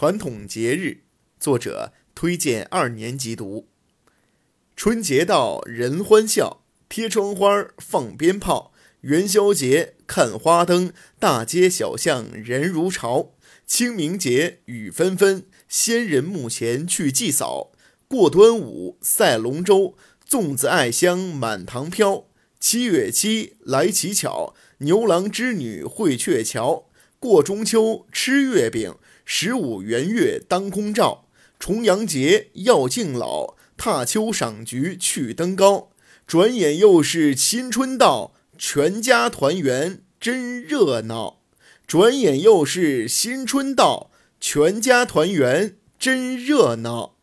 传统节日，作者推荐二年级读。春节到，人欢笑，贴窗花，放鞭炮；元宵节看花灯，大街小巷人如潮；清明节雨纷纷，先人墓前去祭扫；过端午赛龙舟，粽子艾香满堂飘；七月七来乞巧，牛郎织女会鹊桥。过中秋吃月饼，十五圆月当空照。重阳节要敬老，踏秋赏菊去登高。转眼又是新春到，全家团圆真热闹。转眼又是新春到，全家团圆真热闹。